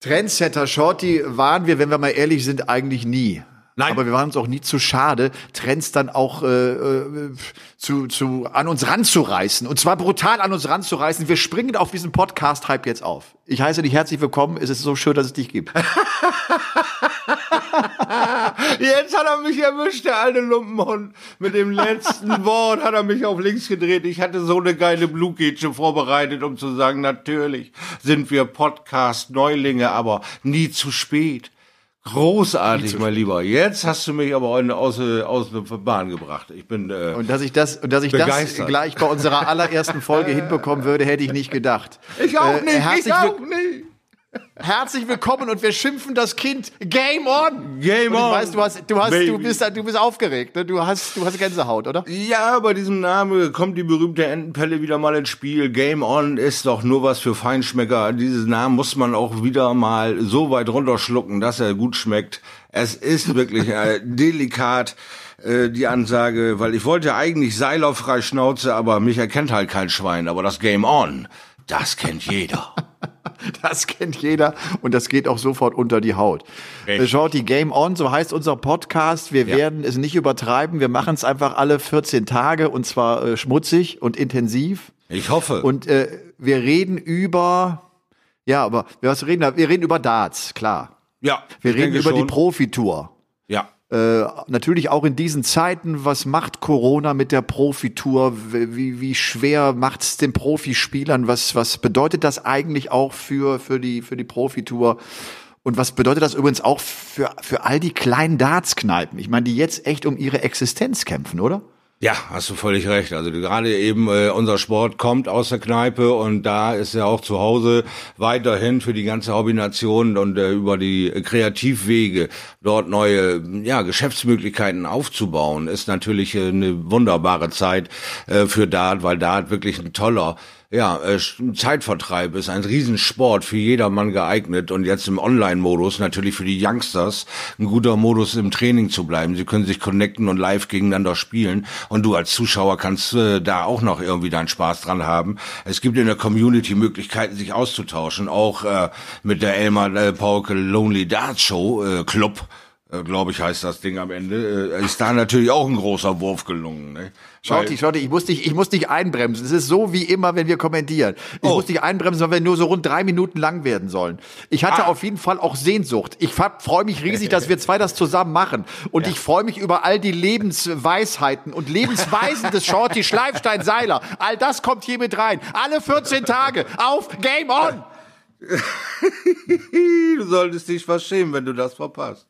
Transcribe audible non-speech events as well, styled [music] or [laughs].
Trendsetter Shorty waren wir, wenn wir mal ehrlich sind, eigentlich nie. Nein. Aber wir waren uns auch nie zu schade, Trends dann auch äh, äh, zu, zu an uns ranzureißen. Und zwar brutal an uns ranzureißen. Wir springen auf diesen Podcast-Hype jetzt auf. Ich heiße dich herzlich willkommen. Es ist so schön, dass es dich gibt. [laughs] [laughs] Jetzt hat er mich erwischt, der alte Lumpenhund. Mit dem letzten [laughs] Wort hat er mich auf links gedreht. Ich hatte so eine geile Blutgätsche vorbereitet, um zu sagen, natürlich sind wir Podcast-Neulinge, aber nie zu spät. Großartig, mein Lieber. Jetzt hast du mich aber aus, aus der Bahn gebracht. Ich bin äh, Und dass ich das, und dass ich das Begeistert. gleich bei unserer allerersten Folge [laughs] hinbekommen würde, hätte ich nicht gedacht. ich auch Äh, nicht, ich herzlich auch nicht. Herzlich willkommen und wir schimpfen das Kind Game on. Game on, weiß, du hast, du hast, du bist, du bist aufgeregt. Ne? Du hast, du hast Gänsehaut, oder? Ja, bei diesem Namen kommt die berühmte Entenpelle wieder mal ins Spiel. Game On ist doch nur was für Feinschmecker. Diesen Namen muss man auch wieder mal so weit runterschlucken, dass er gut schmeckt. Es ist wirklich äh, [laughs] delikat äh, die Ansage, weil ich wollte eigentlich Seiler frei Schnauze, aber mich erkennt halt kein Schwein. Aber das Game On, das kennt jeder. [laughs] [laughs] Das kennt jeder und das geht auch sofort unter die Haut. Richtig. Äh, Schaut die Game On, so heißt unser Podcast. Wir Ja. werden es nicht übertreiben. Wir machen es einfach alle 14 Tage und zwar äh, schmutzig und intensiv. Ich hoffe. Und äh, wir reden über, ja, aber was reden wir? Wir reden über Darts, klar. ja, Wir reden über die schon. Profitour. Ja. Äh, natürlich auch in diesen Zeiten, was macht Corona mit der Profitour? Wie, wie schwer macht's den Profispielern? Was, was bedeutet das eigentlich auch für, für die, für die Profitour? Und was bedeutet das übrigens auch für, für all die kleinen Dartskneipen? Ich meine, die jetzt echt um ihre Existenz kämpfen, oder? Ja, hast du völlig recht. Also gerade eben äh, unser Sport kommt aus der Kneipe und da ist ja auch zu Hause weiterhin für die ganze Hobbynation und äh, über die Kreativwege dort neue ja, Geschäftsmöglichkeiten aufzubauen, ist natürlich äh, eine wunderbare Zeit äh, für Dart, weil Dart wirklich ein toller ja, äh, Zeitvertreib ist ein Riesensport für jedermann geeignet und jetzt im Online-Modus natürlich für die Youngsters ein guter Modus im Training zu bleiben. Sie können sich connecten und live gegeneinander spielen und du als Zuschauer kannst äh, da auch noch irgendwie deinen Spaß dran haben. Es gibt in der Community Möglichkeiten, sich auszutauschen, auch äh, mit der Elmar äh, Pauke Lonely Darts Show äh, Club. Äh, glaube ich, heißt das Ding am Ende, äh, ist da natürlich auch ein großer Wurf gelungen. Ne? Schauti, Schauti, ich muss dich, ich muss dich einbremsen. Es ist so wie immer, wenn wir kommentieren. Ich Oh. muss dich einbremsen, weil wir nur so rund drei Minuten lang werden sollen. Ich hatte Ah. auf jeden Fall auch Sehnsucht. Ich freue mich riesig, dass wir zwei das zusammen machen. Und ich freue mich über all die Lebensweisheiten und Lebensweisen des Shorty Schleifstein Seiler. All das kommt hier mit rein. Alle 14 Tage auf Game On! [laughs] Du solltest dich was schämen, wenn du das verpasst.